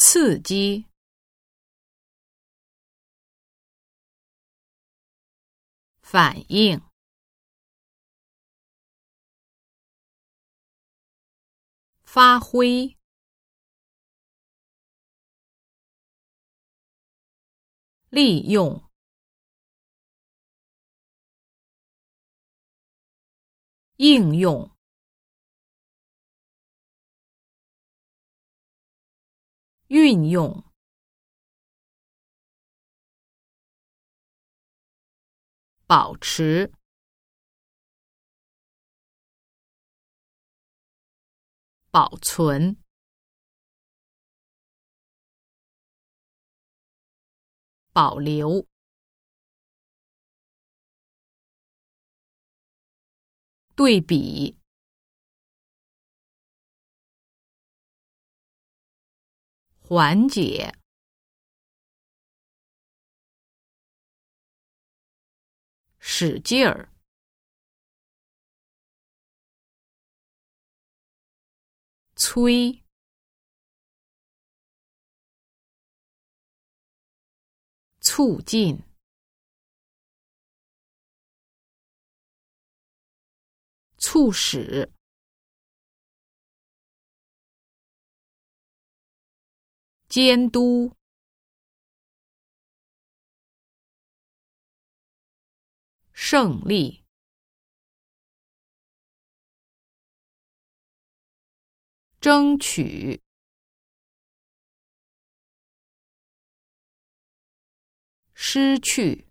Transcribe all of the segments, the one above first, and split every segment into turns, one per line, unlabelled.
刺激、反应、发挥、利用、应用。运用、保持、保存、保留、对比。缓解，使劲儿，催，促进，促使。监督，胜利，争取，失去，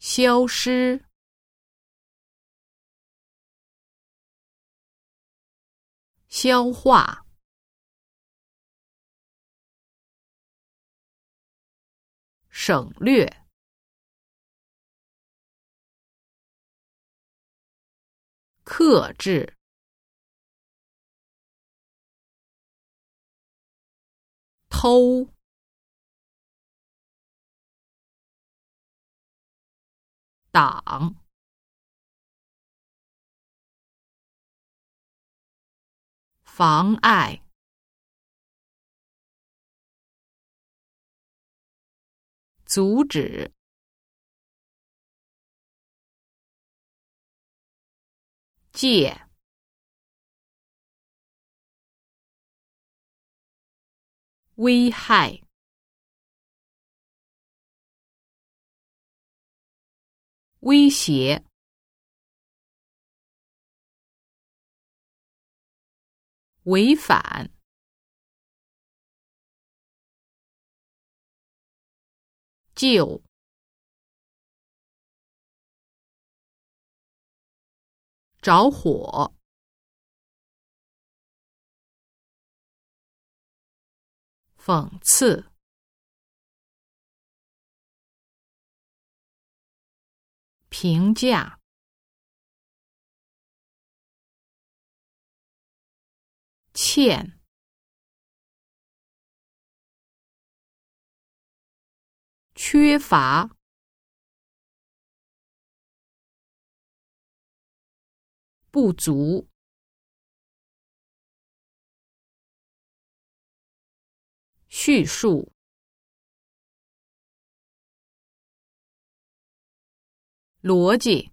消失。消化，省略，克制，偷，挡。妨碍、阻止、借、危害、威胁。违反，就，着火，讽刺，评价。欠，缺乏，不足，叙述，逻辑。